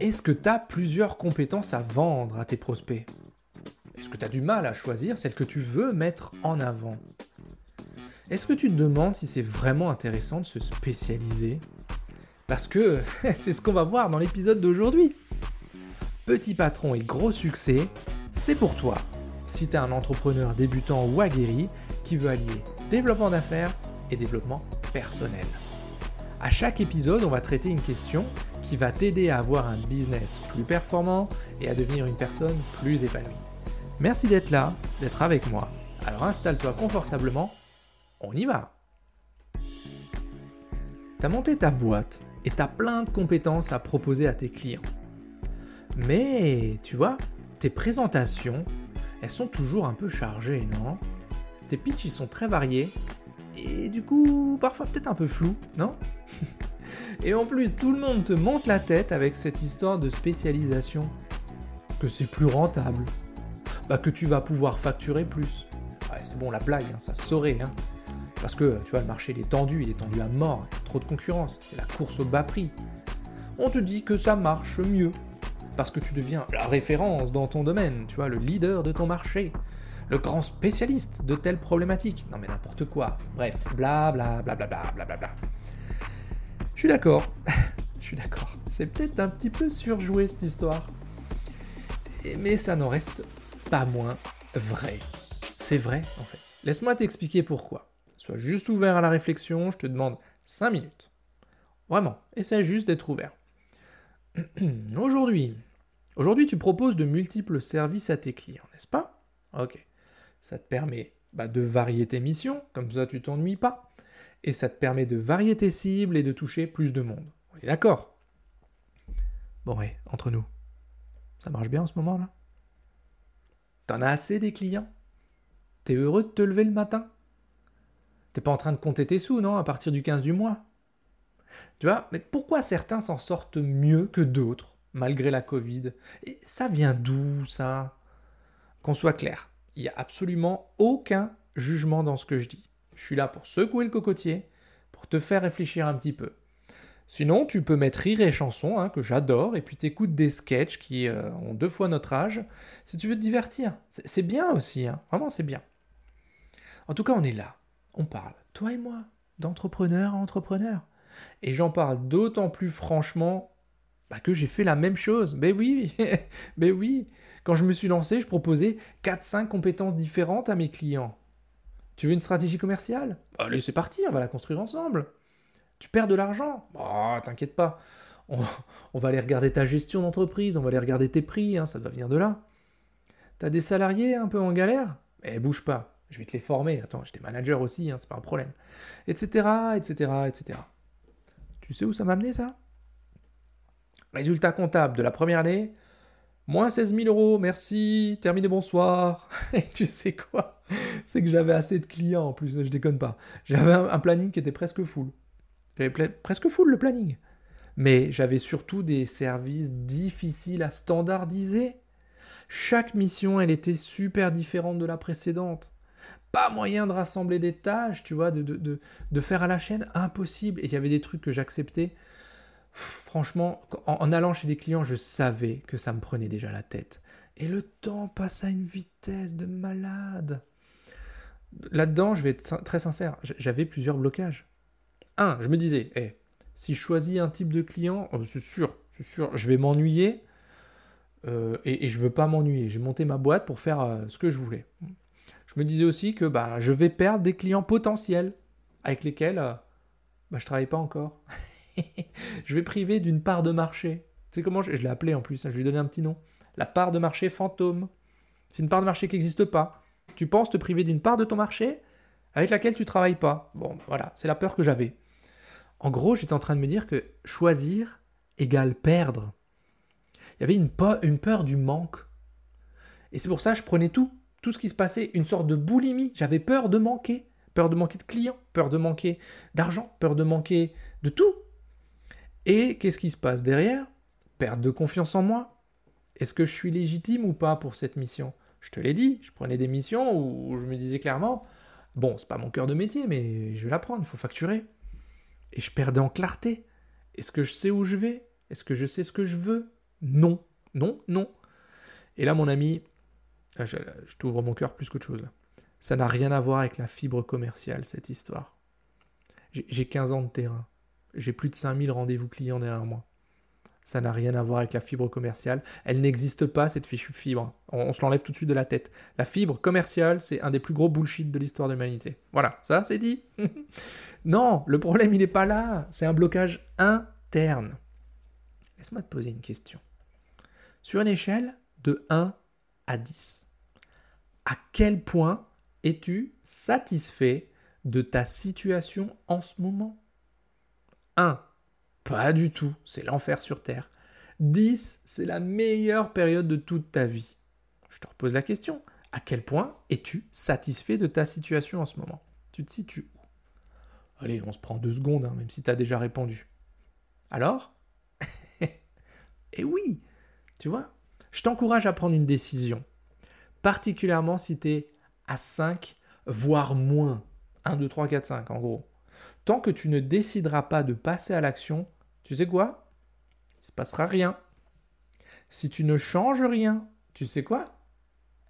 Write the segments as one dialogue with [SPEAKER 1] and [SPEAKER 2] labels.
[SPEAKER 1] Est-ce que tu as plusieurs compétences à vendre à tes prospects? Est-ce que tu as du mal à choisir celle que tu veux mettre en avant? Est-ce que tu te demandes si c'est vraiment intéressant de se spécialiser? Parce que c'est ce qu'on va voir dans l'épisode d'aujourd'hui. Petit patron et gros succès, c'est pour toi. Si tu un entrepreneur débutant ou aguerri qui veut allier développement d'affaires et développement personnel. À chaque épisode, on va traiter une question qui va t'aider à avoir un business plus performant et à devenir une personne plus épanouie. Merci d'être là, d'être avec moi. Alors installe-toi confortablement, on y va. T'as monté ta boîte et t'as plein de compétences à proposer à tes clients. Mais tu vois, tes présentations, elles sont toujours un peu chargées, non? Tes pitchs, ils sont très variés et du coup, parfois peut-être un peu flou, non? Et en plus, tout le monde te monte la tête avec cette histoire de spécialisation. Que c'est plus rentable. Bah que tu vas pouvoir facturer plus. Ouais, c'est bon, la blague, hein, ça se saurait. Hein. Parce que, tu vois, le marché il est tendu, il est tendu à mort, il y a trop de concurrence, c'est la course au bas prix. On te dit que ça marche mieux. Parce que tu deviens la référence dans ton domaine, tu vois, le leader de ton marché le grand spécialiste de telle problématique. Non mais n'importe quoi. Bref, bla bla bla bla bla bla bla bla. Je suis d'accord. Je suis d'accord. C'est peut-être un petit peu surjoué cette histoire. Mais ça n'en reste pas moins vrai. C'est vrai en fait. Laisse-moi t'expliquer pourquoi. Sois juste ouvert à la réflexion, je te demande 5 minutes. Vraiment, essaie juste d'être ouvert. Aujourd'hui, aujourd'hui tu proposes de multiples services à tes clients, n'est-ce pas? Ok. Ça te permet bah, de varier tes missions, comme ça tu t'ennuies pas. Et ça te permet de varier tes cibles et de toucher plus de monde. On est d'accord? Bon ouais, entre nous. Ça marche bien en ce moment-là? T'en as assez des clients? T'es heureux de te lever le matin? T'es pas en train de compter tes sous, non, à partir du 15 du mois? Tu vois, mais pourquoi certains s'en sortent mieux que d'autres, malgré la Covid? Et ça vient d'où, ça? Qu'on soit clair, il n'y a absolument aucun jugement dans ce que je dis. Je suis là pour secouer le cocotier, pour te faire réfléchir un petit peu. Sinon, tu peux mettre rire et chanson, hein, que j'adore, et puis t'écoutes des sketchs qui euh, ont deux fois notre âge, si tu veux te divertir. C'est bien aussi, hein. vraiment c'est bien. En tout cas, on est là, on parle, toi et moi, d'entrepreneur à entrepreneur. Et j'en parle d'autant plus franchement bah, que j'ai fait la même chose. Mais oui, mais oui, quand je me suis lancé, je proposais 4-5 compétences différentes à mes clients. Tu veux une stratégie commerciale? Allez, c'est parti, on va la construire ensemble. Tu perds de l'argent? Bah, t'inquiète pas. On, va aller regarder ta gestion d'entreprise, on va aller regarder tes prix, hein, ça doit venir de là. T'as des salariés un peu en galère? Eh, bouge pas, je vais te les former. Attends, j'étais manager aussi, hein, c'est pas un problème. Etc., etc., etc. Tu sais où ça m'a amené ça? Résultat comptable de la première année, Moins 16 000 euros, merci, terminé, bonsoir. Et tu sais quoi? C'est que j'avais assez de clients en plus, je déconne pas. J'avais un, planning qui était presque full. J'avais presque full le planning. Mais j'avais surtout des services difficiles à standardiser. Chaque mission, elle était super différente de la précédente. Pas moyen de rassembler des tâches, tu vois, de, faire à la chaîne, impossible. Et il y avait des trucs que j'acceptais franchement, en, allant chez des clients, je savais que ça me prenait déjà la tête. Et le temps passe à une vitesse de malade. Là-dedans, je vais être très sincère, j'avais plusieurs blocages. Un, je me disais, eh, si je choisis un type de client, oh, c'est sûr, c'est sûr, je vais m'ennuyer euh, et, je je veux pas m'ennuyer. J'ai monté ma boîte pour faire euh, ce que je voulais. Je me disais aussi que bah, je vais perdre des clients potentiels avec lesquels euh, bah, je travaille pas encore. je vais priver d'une part de marché. Tu sais comment je, l'ai appelé en plus, hein, je lui ai donné un petit nom. La part de marché fantôme. C'est une part de marché qui n'existe pas. Tu penses te priver d'une part de ton marché avec laquelle tu travailles pas. Bon, voilà, c'est la peur que j'avais. En gros, j'étais en train de me dire que choisir égale perdre. Il y avait une peur du manque. Et c'est pour ça que je prenais tout, tout ce qui se passait, une sorte de boulimie. J'avais peur de manquer. Peur de manquer de clients, peur de manquer d'argent, peur de manquer de tout. Et qu'est-ce qui se passe derrière? Perte de confiance en moi. Est-ce que je suis légitime ou pas pour cette mission? Je te l'ai dit, je prenais des missions où je me disais clairement, bon, c'est pas mon cœur de métier, mais je vais l'apprendre, il faut facturer. Et je perdais en clarté. Est-ce que je sais où je vais? Est-ce que je sais ce que je veux? Non, non, non. Et là, mon ami, je, je t'ouvre mon cœur plus qu'autre chose. Ça n'a rien à voir avec la fibre commerciale, cette histoire. J'ai 15 ans de terrain. J'ai plus de 5000 rendez-vous clients derrière moi. Ça n'a rien à voir avec la fibre commerciale. Elle n'existe pas, cette fichue fibre. On, se l'enlève tout de suite de la tête. La fibre commerciale, c'est un des plus gros bullshit de l'histoire de l'humanité. Voilà, ça c'est dit. non, le problème, il n'est pas là. C'est un blocage interne. Laisse-moi te poser une question. Sur une échelle de 1 à 10, à quel point es-tu satisfait de ta situation en ce moment? 1. Pas du tout, c'est l'enfer sur Terre. 10, c'est la meilleure période de toute ta vie. Je te repose la question. À quel point es-tu satisfait de ta situation en ce moment? Tu te situes où? Allez, on se prend deux secondes, hein, même si tu as déjà répondu. Alors? Eh oui Tu vois Je t'encourage à prendre une décision. Particulièrement si tu es à 5, voire moins. 1, 2, 3, 4, 5 en gros. Tant que tu ne décideras pas de passer à l'action, tu sais quoi? Il se passera rien. Si tu ne changes rien, tu sais quoi?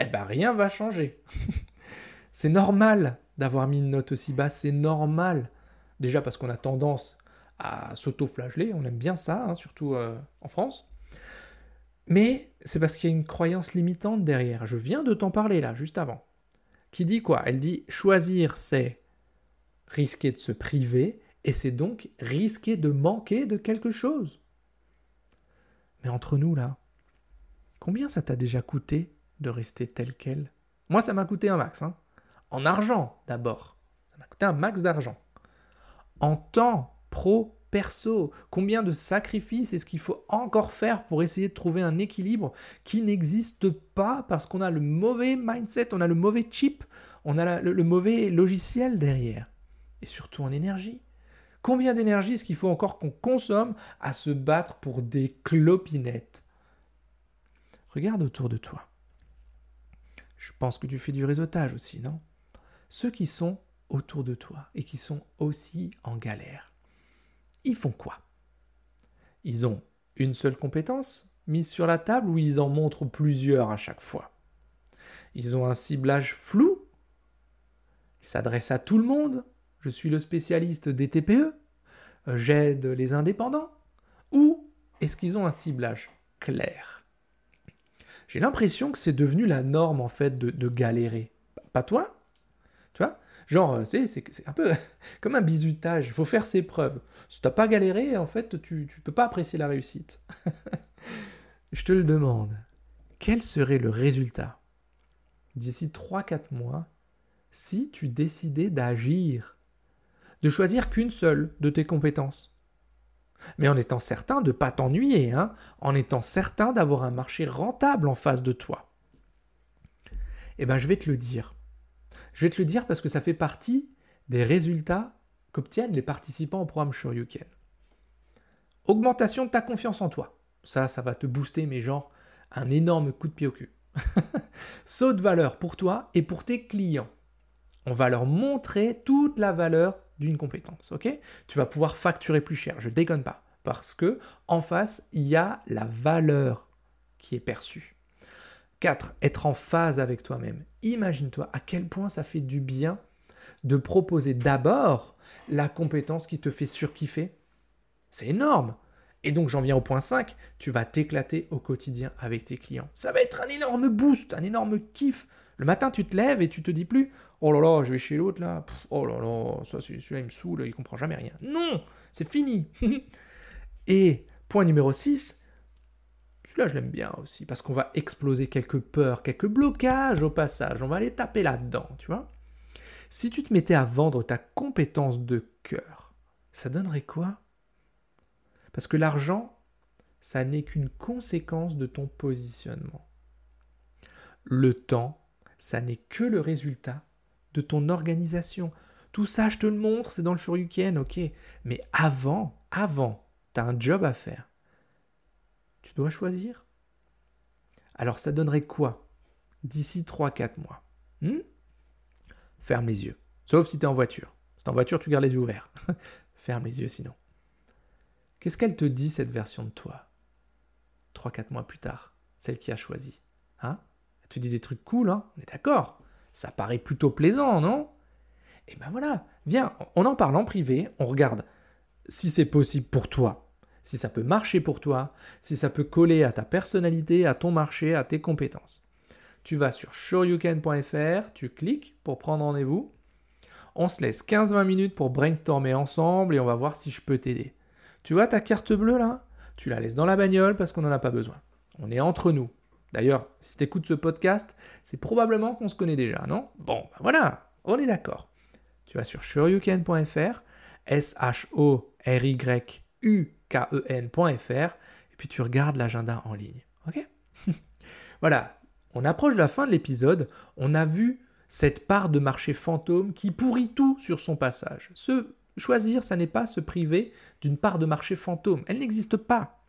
[SPEAKER 1] Eh ben rien va changer. c'est normal d'avoir mis une note aussi basse, c'est normal. Déjà parce qu'on a tendance à s'auto-flageller, on aime bien ça, hein, surtout euh, en France. Mais c'est parce qu'il y a une croyance limitante derrière. Je viens de t'en parler là, juste avant. Qui dit quoi? Elle dit choisir, c'est risquer de se priver et c'est donc risquer de manquer de quelque chose. Mais entre nous, là, combien ça t'a déjà coûté de rester tel quel? Moi, ça m'a coûté un max. Hein. En argent, d'abord. Ça m'a coûté un max d'argent. En temps, pro, perso, combien de sacrifices est-ce qu'il faut encore faire pour essayer de trouver un équilibre qui n'existe pas parce qu'on a le mauvais mindset, on a le mauvais chip, on a le mauvais logiciel derrière? Et surtout en énergie. Combien d'énergie est-ce qu'il faut encore qu'on consomme à se battre pour des clopinettes? Regarde autour de toi. Je pense que tu fais du réseautage aussi, non? Ceux qui sont autour de toi et qui sont aussi en galère, ils font quoi? Ils ont une seule compétence mise sur la table ou ils en montrent plusieurs à chaque fois? Ils ont un ciblage flou? Ils s'adressent à tout le monde? Je suis le spécialiste des TPE, euh, j'aide les indépendants, ou est-ce qu'ils ont un ciblage clair? J'ai l'impression que c'est devenu la norme en fait de, galérer. Pas toi Tu vois? Genre, euh, c'est, un peu comme un bizutage, il faut faire ses preuves. Si t'as pas galéré, en fait, tu ne peux pas apprécier la réussite. Je te le demande, quel serait le résultat? D'ici 3-4 mois si tu décidais d'agir de choisir qu'une seule de tes compétences. Mais en étant certain de ne pas t'ennuyer, hein, en étant certain d'avoir un marché rentable en face de toi. Eh bien, je vais te le dire. Je vais te le dire parce que ça fait partie des résultats qu'obtiennent les participants au programme Shoryuken. Augmentation de ta confiance en toi. Ça, ça va te booster, mais genre un énorme coup de pied au cul. Saut de valeur pour toi et pour tes clients. On va leur montrer toute la valeur d'une compétence, ok? Tu vas pouvoir facturer plus cher, je déconne pas, parce que en face, il y a la valeur qui est perçue. 4. Être en phase avec toi-même. Imagine-toi à quel point ça fait du bien de proposer d'abord la compétence qui te fait surkiffer. C'est énorme. Et donc j'en viens au point 5, tu vas t'éclater au quotidien avec tes clients. Ça va être un énorme boost, un énorme kiff. Le matin, tu te lèves et tu te dis plus Oh là là, je vais chez l'autre là. oh là là, ça, celui-là, il me saoule, il comprend jamais rien. Non, c'est fini. et point numéro 6, celui-là, je l'aime bien aussi, parce qu'on va exploser quelques peurs, quelques blocages au passage. On va aller taper là-dedans, tu vois. Si tu te mettais à vendre ta compétence de cœur, ça donnerait quoi? Parce que l'argent, ça n'est qu'une conséquence de ton positionnement. Le temps, ça n'est que le résultat de ton organisation. Tout ça, je te le montre, c'est dans le Shoryuken, ok. Mais avant, avant, tu as un job à faire. Tu dois choisir. Alors ça donnerait quoi d'ici 3-4 mois? Hmm? Ferme les yeux. Sauf si tu es en voiture. Si tu en voiture, tu gardes les yeux ouverts. Ferme les yeux sinon. Qu'est-ce qu'elle te dit, cette version de toi? 3-4 mois plus tard, celle qui a choisi. Hein? Elle te dit des trucs cool, hein? On est d'accord. Ça paraît plutôt plaisant, non? Et ben voilà, viens, on en parle en privé, on regarde si c'est possible pour toi, si ça peut marcher pour toi, si ça peut coller à ta personnalité, à ton marché, à tes compétences. Tu vas sur sureyoucan.fr, tu cliques pour prendre rendez-vous. On se laisse 15-20 minutes pour brainstormer ensemble et on va voir si je peux t'aider. Tu vois ta carte bleue là? Tu la laisses dans la bagnole parce qu'on n'en a pas besoin. On est entre nous. D'ailleurs, si tu écoutes ce podcast, c'est probablement qu'on se connaît déjà, non? Bon, ben voilà, on est d'accord. Tu vas sur sureyoucan.fr, S-H-O-R-Y-U-K-E-N.fr, et puis tu regardes l'agenda en ligne. Ok? Voilà, on approche de la fin de l'épisode, on a vu cette part de marché fantôme qui pourrit tout sur son passage. Se choisir, ça n'est pas se priver d'une part de marché fantôme, elle n'existe pas.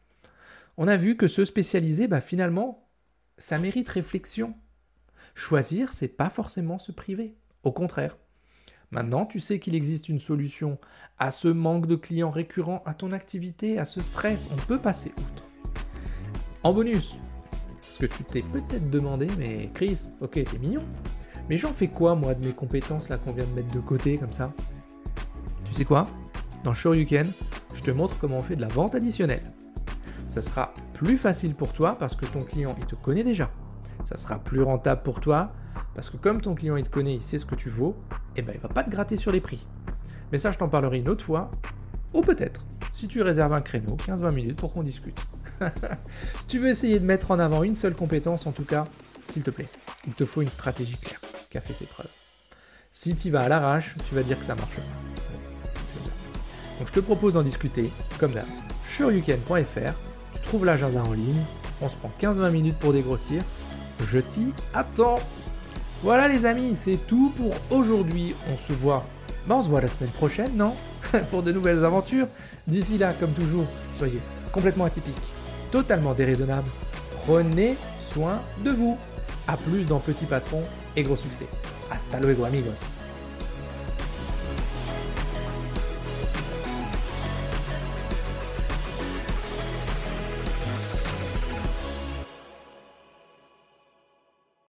[SPEAKER 1] On a vu que se spécialiser, bah, finalement, ça mérite réflexion. Choisir, c'est pas forcément se priver. Au contraire. Maintenant, tu sais qu'il existe une solution à ce manque de clients récurrents, à ton activité, à ce stress. On peut passer outre. En bonus, parce que tu t'es peut-être demandé, mais Chris, ok, t'es mignon. Mais j'en fais quoi, moi, de mes compétences là qu'on vient de mettre de côté comme ça? Tu sais quoi? Dans Can, je te montre comment on fait de la vente additionnelle. Ça sera plus facile pour toi parce que ton client, il te connaît déjà. Ça sera plus rentable pour toi parce que comme ton client, il te connaît, il sait ce que tu vaux, et eh ben il va pas te gratter sur les prix. Mais ça, je t'en parlerai une autre fois, ou peut-être, si tu réserves un créneau, 15-20 minutes pour qu'on discute. si tu veux essayer de mettre en avant une seule compétence, en tout cas, s'il te plaît, il te faut une stratégie claire qui a fait ses preuves. Si tu vas à l'arrache, tu vas dire que ça marche pas. Je te propose d'en discuter, comme d'hab, sur youcan.fr trouve l'agenda en ligne, on se prend 15-20 minutes pour dégrossir. Je t'y attends. Voilà les amis, c'est tout pour aujourd'hui. On se voit. Bah on se voit la semaine prochaine, non? Pour de nouvelles aventures. D'ici là, comme toujours, soyez complètement atypiques, totalement déraisonnables. Prenez soin de vous. A plus dans Petit Patron et gros succès. Hasta luego amigos.